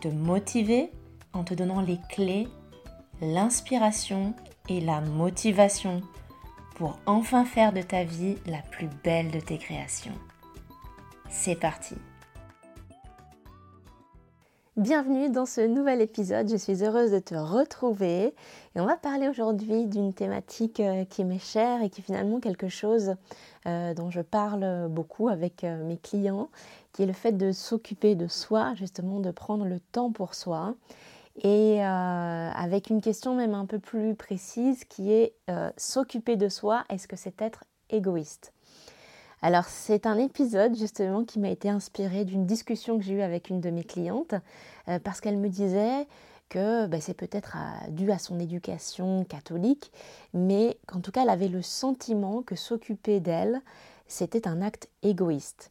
te motiver en te donnant les clés, l'inspiration et la motivation pour enfin faire de ta vie la plus belle de tes créations. C'est parti Bienvenue dans ce nouvel épisode, je suis heureuse de te retrouver. Et on va parler aujourd'hui d'une thématique euh, qui m'est chère et qui est finalement quelque chose euh, dont je parle beaucoup avec euh, mes clients, qui est le fait de s'occuper de soi, justement de prendre le temps pour soi. Et avec une question même un peu plus précise qui est s'occuper de soi, est-ce que c'est être égoïste? Alors c'est un épisode justement qui m'a été inspiré d'une discussion que j'ai eue avec une de mes clientes euh, parce qu'elle me disait que bah, c'est peut-être dû à son éducation catholique, mais qu'en tout cas elle avait le sentiment que s'occuper d'elle, c'était un acte égoïste.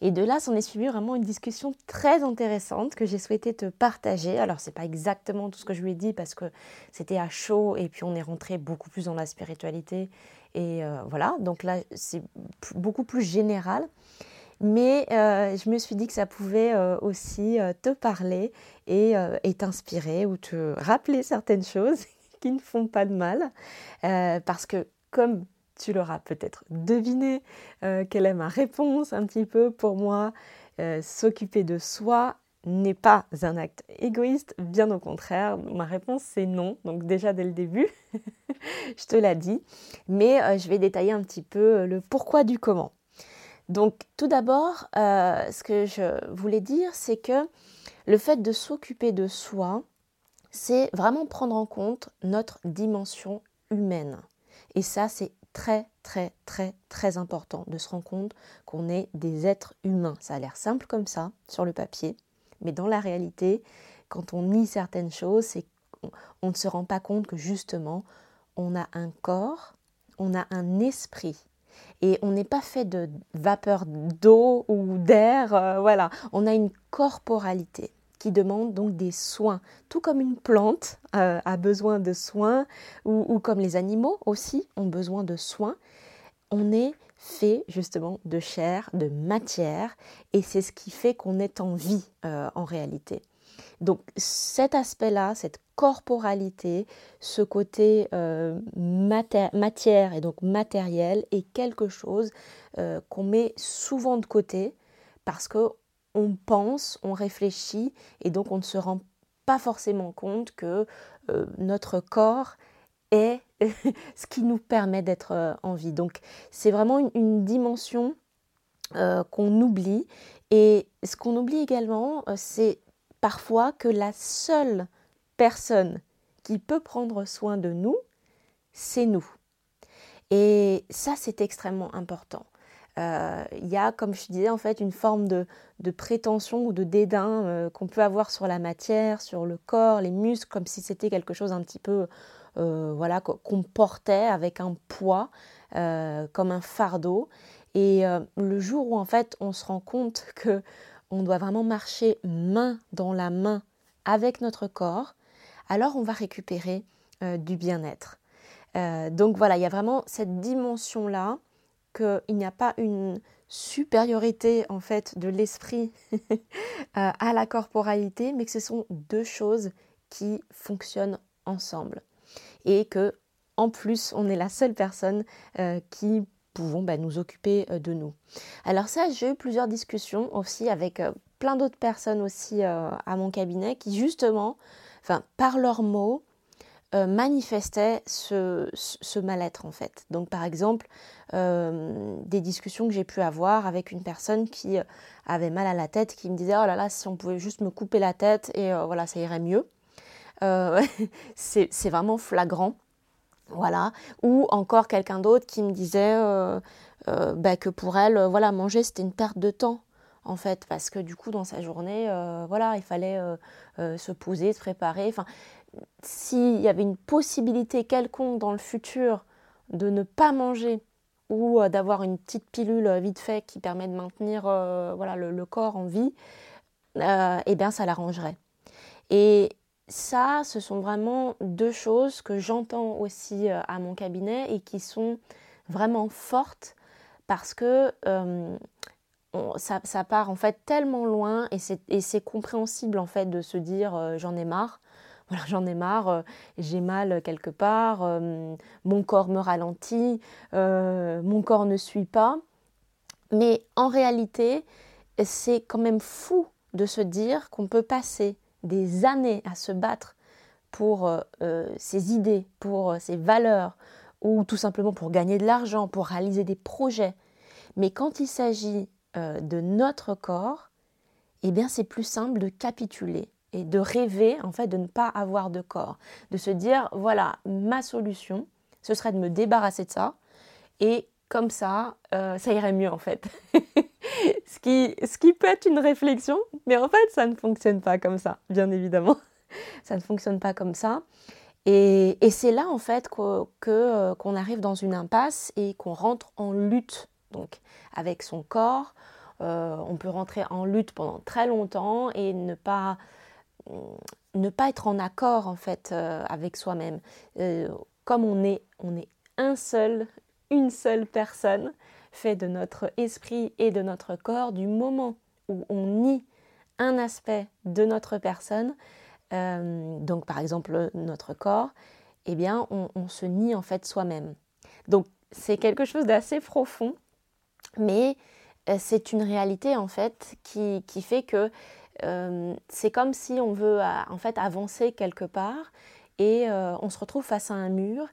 Et de là, s'en est suivi vraiment une discussion très intéressante que j'ai souhaité te partager. Alors, c'est pas exactement tout ce que je lui ai dit parce que c'était à chaud et puis on est rentré beaucoup plus dans la spiritualité. Et euh, voilà, donc là, c'est beaucoup plus général. Mais euh, je me suis dit que ça pouvait euh, aussi te parler et, t'inspirer ou te rappeler certaines choses qui ne font pas de mal. parce que comme tu l'auras peut-être deviné, quelle est ma réponse un petit peu pour moi. S'occuper de soi n'est pas un acte égoïste, bien au contraire. Ma réponse c'est non, donc déjà dès le début, je te l'ai dit. Mais euh, je vais détailler un petit peu le pourquoi du comment. Donc tout d'abord, ce que je voulais dire, c'est que le fait de s'occuper de soi, c'est vraiment prendre en compte notre dimension humaine. Et ça, c'est très très très très important de se rendre compte qu'on est des êtres humains. Ça a l'air simple comme ça sur le papier, mais dans la réalité, quand on nie certaines choses, c'est qu'on ne se rend pas compte que justement, on a un corps, on a un esprit. Et on n'est pas fait de vapeur d'eau ou d'air, euh, voilà, on a une corporalité qui demande donc des soins, tout comme une plante euh, a besoin de soins, ou, comme les animaux aussi ont besoin de soins. On est fait justement de chair, de matière, et c'est ce qui fait qu'on est en vie euh, en réalité. Donc cet aspect-là, cette corporalité, ce côté euh, matière et donc matériel est quelque chose qu'on met souvent de côté parce que on pense, on réfléchit et donc on ne se rend pas forcément compte que euh, notre corps est ce qui nous permet d'être euh, en vie. Donc c'est vraiment une, dimension euh, qu'on oublie et ce qu'on oublie également, c'est parfois que la seule personne qui peut prendre soin de nous, c'est nous. Et ça, c'est extrêmement important. Euh, il y a, comme je disais, en fait, une forme de, prétention ou de dédain euh, qu'on peut avoir sur la matière, sur le corps, les muscles, comme si c'était quelque chose un petit peu, euh, voilà, qu'on portait avec un poids, comme un fardeau. Et le jour où, en fait, on se rend compte que on doit vraiment marcher main dans la main avec notre corps, alors on va récupérer du bien-être. donc voilà, il y a vraiment cette dimension-là qu'il n'y a pas une supériorité en fait de l'esprit euh, à la corporalité, mais que ce sont deux choses qui fonctionnent ensemble et que en plus on est la seule personne euh, qui pouvons bah, nous occuper euh, de nous. Alors ça, j'ai eu plusieurs discussions aussi avec plein d'autres personnes aussi à mon cabinet qui justement, par leurs mots, euh, manifestait ce, mal-être en fait. Donc par exemple, euh, des discussions que j'ai pu avoir avec une personne qui euh, avait mal à la tête, qui me disait oh là là, si on pouvait juste me couper la tête et voilà, ça irait mieux. c'est vraiment flagrant. Voilà. Ou encore quelqu'un d'autre qui me disait bah, que pour elle, voilà, manger c'était une perte de temps. en fait, parce que du coup, dans sa journée, voilà, il fallait se poser, se préparer. Enfin, s'il y avait une possibilité quelconque dans le futur de ne pas manger ou d'avoir une petite pilule vite fait qui permet de maintenir voilà, le, corps en vie, eh bien, ça l'arrangerait. Et ça, ce sont vraiment deux choses que j'entends aussi euh, à mon cabinet et qui sont vraiment fortes parce que euh, ça, part en fait tellement loin et c'est compréhensible en fait de se dire euh, j'en ai marre. Voilà, j'en ai marre, j'ai mal quelque part, mon corps me ralentit, mon corps ne suit pas. Mais en réalité, c'est quand même fou de se dire qu'on peut passer des années à se battre pour euh, euh, ses idées, pour euh, ses valeurs, ou tout simplement pour gagner de l'argent, pour réaliser des projets. Mais quand il s'agit de notre corps, eh bien c'est plus simple de capituler et de rêver en fait de ne pas avoir de corps, de se dire voilà ma solution, ce serait de me débarrasser de ça et comme ça, ça irait mieux en fait. ce, qui, peut être une réflexion, mais en fait, ça ne fonctionne pas comme ça, bien évidemment. ça ne fonctionne pas comme ça. Et, c'est là, en fait, euh, qu'on arrive dans une impasse et qu'on rentre en lutte donc, avec son corps. Euh, on peut rentrer en lutte pendant très longtemps et ne pas, ne pas être en accord, en fait, euh, avec soi-même. comme on est, on est un seul, une seule personne, fait de notre esprit et de notre corps, du moment où on nie un aspect de notre personne, euh, donc par exemple notre corps, eh bien on, se nie en fait soi-même. Donc c'est quelque chose d'assez profond, mais euh, c'est une réalité en fait qui, fait que euh, c'est comme si on veut en fait avancer quelque part et on se retrouve face à un mur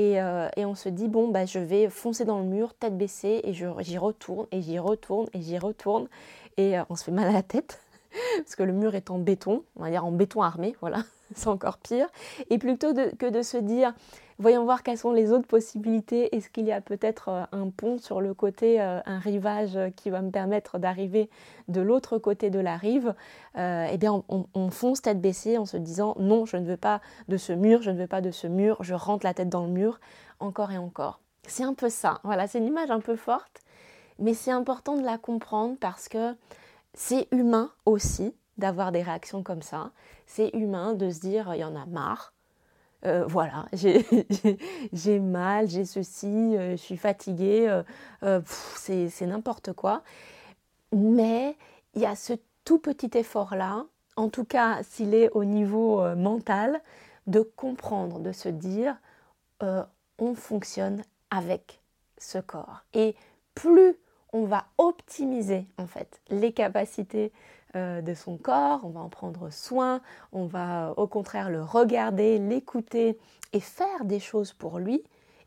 euh, et, on se dit, bon, bah, je vais foncer dans le mur, tête baissée, et j'y retourne, et j'y retourne, et j'y retourne. Et euh, on se fait mal à la tête, parce que le mur est en béton, on va dire en béton armé, voilà, c'est encore pire. Et plutôt que de se dire, Voyons voir quelles sont les autres possibilités. Est-ce qu'il y a peut-être euh, un pont sur le côté, euh, un rivage qui va me permettre d'arriver de l'autre côté de la rive? Euh, Eh bien, on, fonce tête baissée en se disant non, je ne veux pas de ce mur, je ne veux pas de ce mur, je rentre la tête dans le mur encore et encore. C'est un peu ça. Voilà, c'est une image un peu forte, mais c'est important de la comprendre parce que c'est humain aussi d'avoir des réactions comme ça. C'est humain de se dire il y en a marre. Euh, voilà, j'ai mal, j'ai ceci, euh, je suis fatiguée, euh, c'est n'importe quoi. Mais il y a ce tout petit effort-là, en tout cas s'il est au niveau mental, de comprendre, de se dire, on fonctionne avec ce corps. Et plus on va optimiser en fait les capacités de son corps, on va en prendre soin, on va au contraire le regarder, l'écouter et faire des choses pour lui,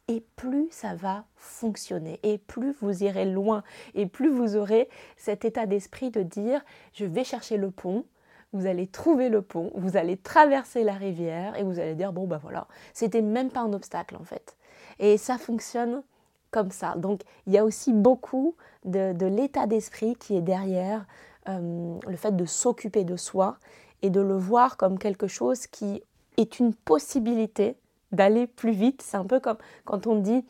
et plus ça va fonctionner, et plus vous irez loin, et plus vous aurez cet état d'esprit de dire je vais chercher le pont, vous allez trouver le pont, vous allez traverser la rivière, et vous allez dire bon ben voilà, c'était même pas un obstacle en fait. Et ça fonctionne comme ça. Donc il y a aussi beaucoup de l'état d'esprit qui est derrière euh, le fait de s'occuper de soi et de le voir comme quelque chose qui est une possibilité d'aller plus vite. C'est un peu comme quand on dit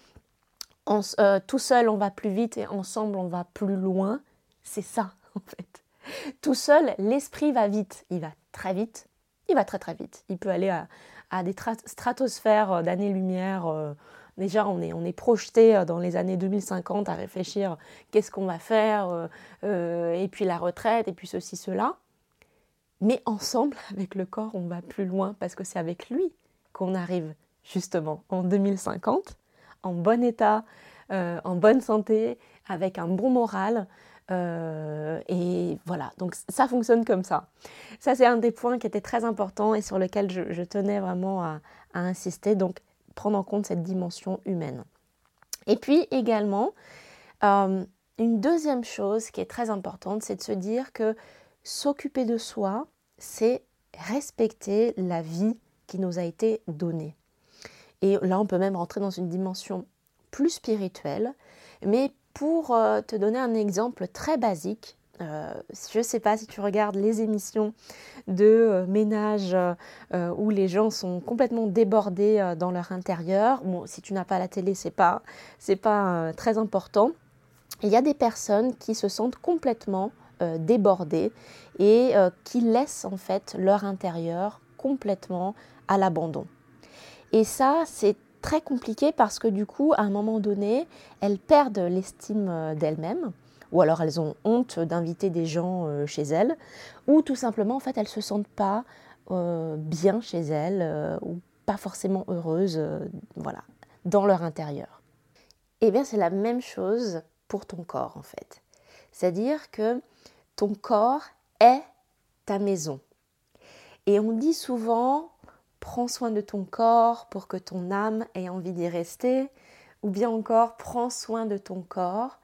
euh, tout seul on va plus vite et ensemble on va plus loin. C'est ça en fait. Tout seul, l'esprit va vite. Il va très vite. Il va très très vite. Il peut aller à, à des stratosphères d'années-lumière Déjà, on est, projeté euh, dans les années 2050 à réfléchir qu'est-ce qu'on va faire, euh, euh, et puis la retraite, et puis ceci, cela. Mais ensemble, avec le corps, on va plus loin parce que c'est avec lui qu'on arrive justement en 2050, en bon état, en bonne santé, avec un bon moral. et voilà, donc ça fonctionne comme ça. Ça, c'est un des points qui était très important et sur lequel je, tenais vraiment à, à, insister. Donc, prendre en compte cette dimension humaine. Et puis également, euh, une deuxième chose qui est très importante, c'est de se dire que s'occuper de soi, c'est respecter la vie qui nous a été donnée. Et là, on peut même rentrer dans une dimension plus spirituelle. Mais pour euh, te donner un exemple très basique, Euh, je ne sais pas si tu regardes les émissions de euh, ménage euh, où les gens sont complètement débordés dans leur intérieur. Si tu n'as pas la télé, c'est pas c'est pas très important. Il y a des personnes qui se sentent complètement débordées et qui laissent en fait leur intérieur complètement à l'abandon. Et ça, c'est très compliqué parce que du coup, à un moment donné, elles perdent l'estime d'elles-mêmes ou alors elles ont honte d'inviter des gens euh, chez elles, ou tout simplement en fait elles se sentent pas euh, bien chez elles euh, ou pas forcément heureuses, voilà, dans leur intérieur. Eh bien c'est la même chose pour ton corps en fait, c'est-à-dire que ton corps est ta maison. Et on dit souvent prends soin de ton corps pour que ton âme ait envie d'y rester, ou bien encore prends soin de ton corps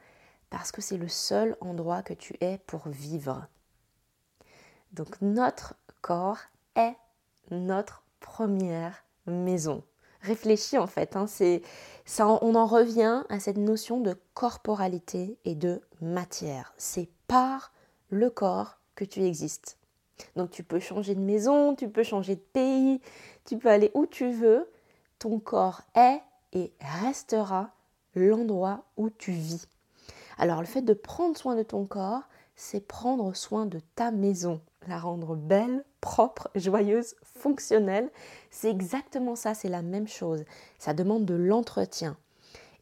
parce que c'est le seul endroit que tu es pour vivre. Donc notre corps est notre première maison. Réfléchis en fait, hein, on en revient à cette notion de corporalité et de matière. C'est par le corps que tu existes. Donc tu peux changer de maison, tu peux changer de pays, tu peux aller où tu veux. Ton corps est et restera l'endroit où tu vis. Alors le fait de prendre soin de ton corps, c'est prendre soin de ta maison, la rendre belle, propre, joyeuse, fonctionnelle. C'est exactement ça, c'est la même chose. Ça demande de l'entretien.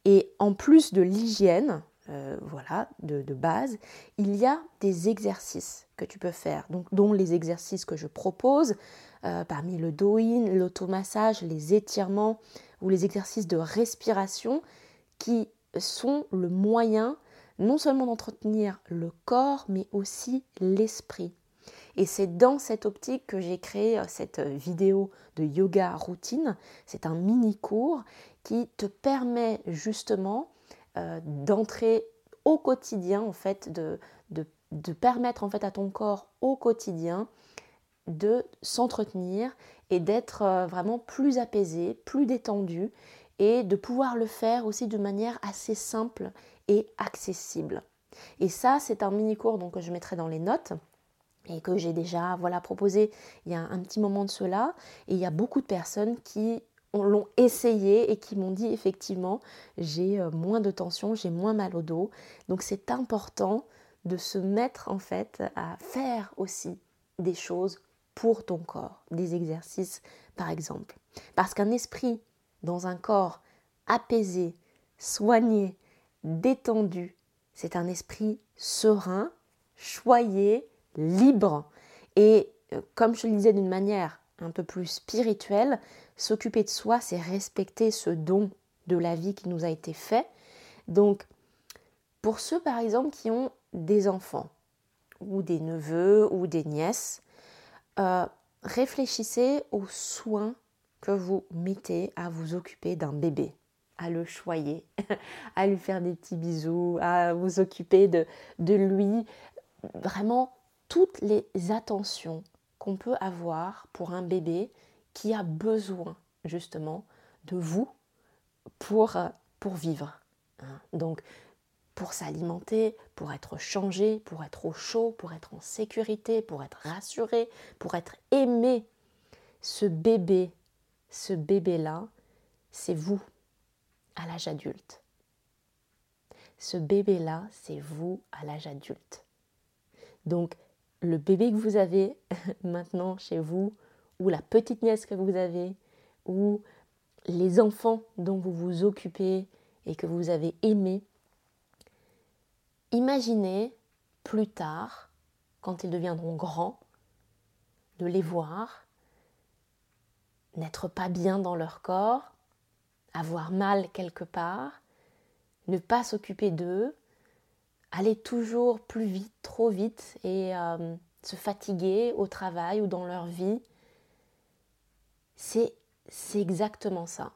Et en plus de l'hygiène, euh, voilà, de, base, il y a des exercices que tu peux faire, dont les exercices que je propose, euh, parmi le do-in, l'automassage, les étirements ou les exercices de respiration, qui sont le moyen non seulement d'entretenir le corps, mais aussi l'esprit. Et c'est dans cette optique que j'ai créé euh, cette euh, vidéo de yoga routine. C'est un mini cours qui te permet justement euh, d'entrer au quotidien, en fait, de, de, permettre en fait à ton corps au quotidien de s'entretenir et d'être vraiment plus apaisé, plus détendu et de pouvoir le faire aussi de manière assez simple accessible. Et ça, c'est un mini-cours donc, que je mettrai dans les notes et que j'ai déjà voilà, proposé il y a un petit moment de cela. Et il y a beaucoup de personnes qui l'ont essayé et qui m'ont dit effectivement j'ai euh, moins de tension, j'ai moins mal au dos. Donc c'est important de se mettre en fait à faire aussi des choses pour ton corps, des exercices par exemple. Parce qu'un esprit dans un corps apaisé, soigné, détendu. C'est un esprit serein, choyé, libre. Et euh, comme je le disais d'une manière un peu plus spirituelle, s'occuper de soi, c'est respecter ce don de la vie qui nous a été fait. Donc, pour ceux par exemple qui ont des enfants, ou des neveux, ou des nièces, euh, réfléchissez aux soins que vous mettez à vous occuper d'un bébé à le choyer, à lui faire des petits bisous, à vous occuper de, de lui. Vraiment, toutes les attentions qu'on peut avoir pour un bébé qui a besoin justement de vous pour, pour vivre. Hein. Donc, pour s'alimenter, pour être changé, pour être au chaud, pour être en sécurité, pour être rassuré, pour être aimé. Ce bébé, ce bébé-là, c'est vous à l'âge adulte. Ce bébé-là, c'est vous à l'âge adulte. Donc, le bébé que vous avez maintenant chez vous, ou la petite nièce que vous avez, ou les enfants dont vous vous occupez et que vous avez aimés, imaginez plus tard, quand ils deviendront grands, de les voir n'être pas bien dans leur corps, avoir mal quelque part, ne pas s'occuper d'eux, aller toujours plus vite, trop vite et euh, se fatiguer au travail ou dans leur vie. C'est, c'est exactement ça.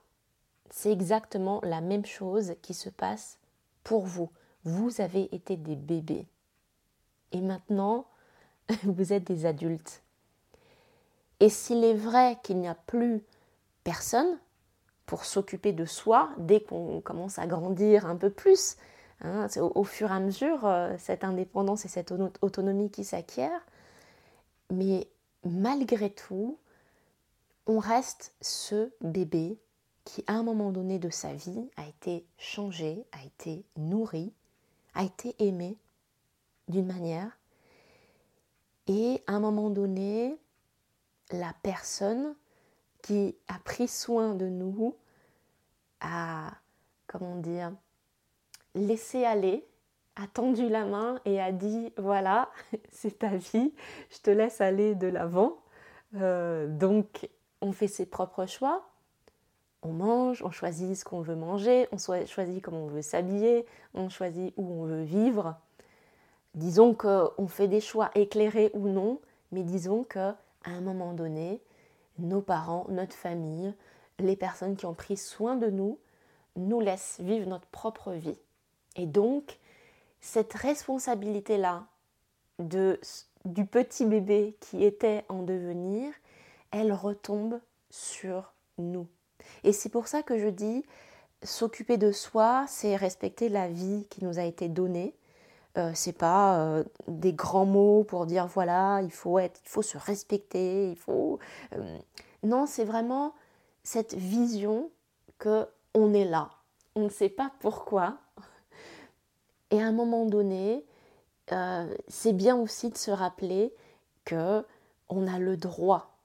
C'est exactement la même chose qui se passe pour vous. Vous avez été des bébés. Et maintenant, vous êtes des adultes. Et s'il est vrai qu'il n'y a plus personne pour s'occuper de soi dès qu'on commence à grandir un peu plus, Hein. au, fur et à mesure, euh, cette indépendance et cette autonomie qui s'acquiert. Mais malgré tout, on reste ce bébé qui, à un moment donné de sa vie, a été changé, a été nourri, a été aimé d'une manière. Et à un moment donné, la personne qui a pris soin de nous a, comment dire, laissé aller, a tendu la main et a dit voilà, c'est ta vie, je te laisse aller de l'avant. Euh, donc on fait ses propres choix, on mange, on choisit ce qu'on veut manger, on choisit comment on veut s'habiller, on choisit où on veut vivre. Disons qu'on fait des choix éclairés ou non, mais disons qu'à un moment donné, nos parents, notre famille, les personnes qui ont pris soin de nous, nous laissent vivre notre propre vie. Et donc, cette responsabilité-là du petit bébé qui était en devenir, elle retombe sur nous. Et c'est pour ça que je dis, s'occuper de soi, c'est respecter la vie qui nous a été donnée. Euh, c'est pas euh, des grands mots pour dire voilà, il faut être, il faut se respecter, il faut. Euh, non, c'est vraiment cette vision que on est là. On ne sait pas pourquoi. Et à un moment donné, c'est bien aussi de se rappeler que on a le droit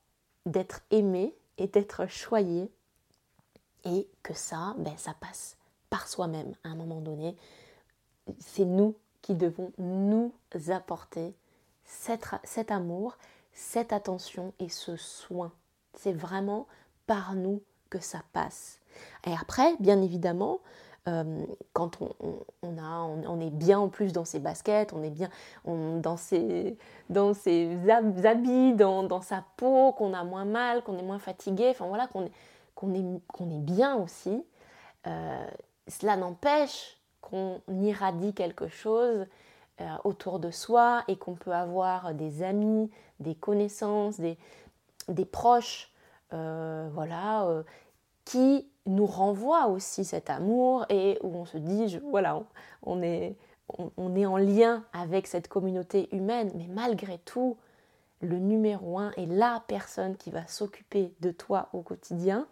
d'être aimé et d'être choyé et que ça, ben, ça passe par soi-même à un moment donné. C'est nous qui devons nous apporter cet, amour, cette attention et ce soin. C'est vraiment par nous que ça passe. Et après, bien évidemment, euh, quand on, est bien en plus dans ses baskets, on est bien dans, ses, habits, dans, sa peau, qu'on a moins mal, qu'on est moins fatigué, enfin voilà, qu'on est bien aussi, euh, cela n'empêche qu'on irradie quelque chose euh, autour de soi et qu'on peut avoir des amis, des connaissances, des, proches, euh, voilà, euh, qui nous renvoient aussi cet amour et où on se dit, voilà, on, est, on, est en lien avec cette communauté humaine, mais malgré tout, le numéro un et la personne qui va s'occuper de toi au quotidien,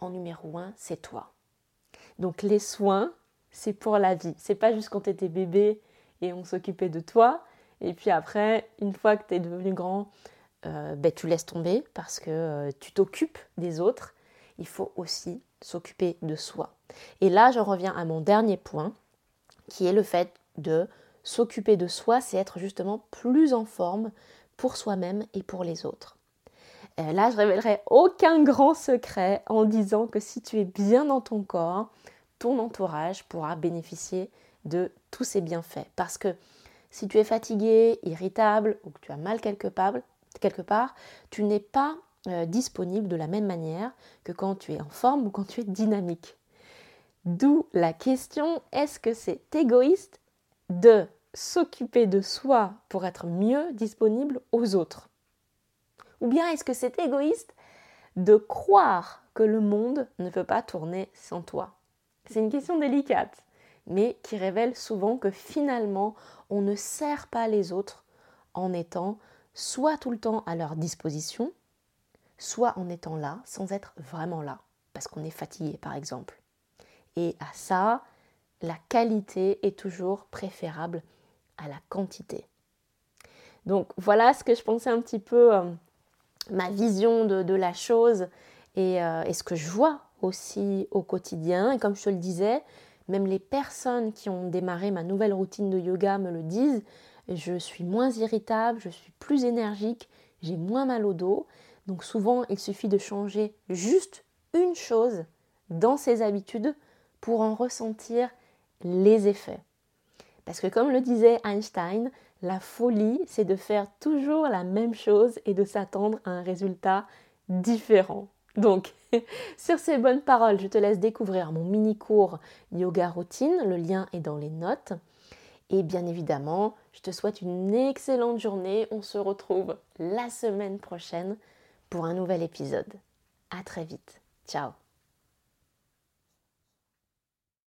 en numéro un, c'est toi. Donc les soins, c'est pour la vie. C'est pas juste quand tu étais bébé et on s'occupait de toi. Et puis après, une fois que tu es devenu grand, euh, ben, tu laisses tomber parce que euh, tu t'occupes des autres. Il faut aussi s'occuper de soi. Et là, je reviens à mon dernier point, qui est le fait de s'occuper de soi, c'est être justement plus en forme pour soi-même et pour les autres. Euh, là, je révélerai aucun grand secret en disant que si tu es bien dans ton corps, ton entourage pourra bénéficier de tous ces bienfaits. Parce que si tu es fatigué, irritable ou que tu as mal quelque part, tu n'es pas euh, disponible de la même manière que quand tu es en forme ou quand tu es dynamique. D'où la question, est-ce que c'est égoïste de s'occuper de soi pour être mieux disponible aux autres? Ou bien est-ce que c'est égoïste de croire que le monde ne peut pas tourner sans toi? C'est une question délicate, mais qui révèle souvent que finalement, on ne sert pas les autres en étant soit tout le temps à leur disposition, soit en étant là sans être vraiment là, parce qu'on est fatigué par exemple. Et à ça, la qualité est toujours préférable à la quantité. Donc voilà ce que je pensais un petit peu, euh, ma vision de, la chose euh, et, ce que je vois aussi au quotidien. Et comme je te le disais, même les personnes qui ont démarré ma nouvelle routine de yoga me le disent. Je suis moins irritable, je suis plus énergique, j'ai moins mal au dos. Donc souvent, il suffit de changer juste une chose dans ses habitudes pour en ressentir les effets. Parce que comme le disait Einstein, la folie, c'est de faire toujours la même chose et de s'attendre à un résultat différent. Donc, sur ces bonnes paroles, je te laisse découvrir mon mini-cours Yoga Routine. Le lien est dans les notes. Et bien évidemment, je te souhaite une excellente journée. On se retrouve la semaine prochaine pour un nouvel épisode. À très vite. Ciao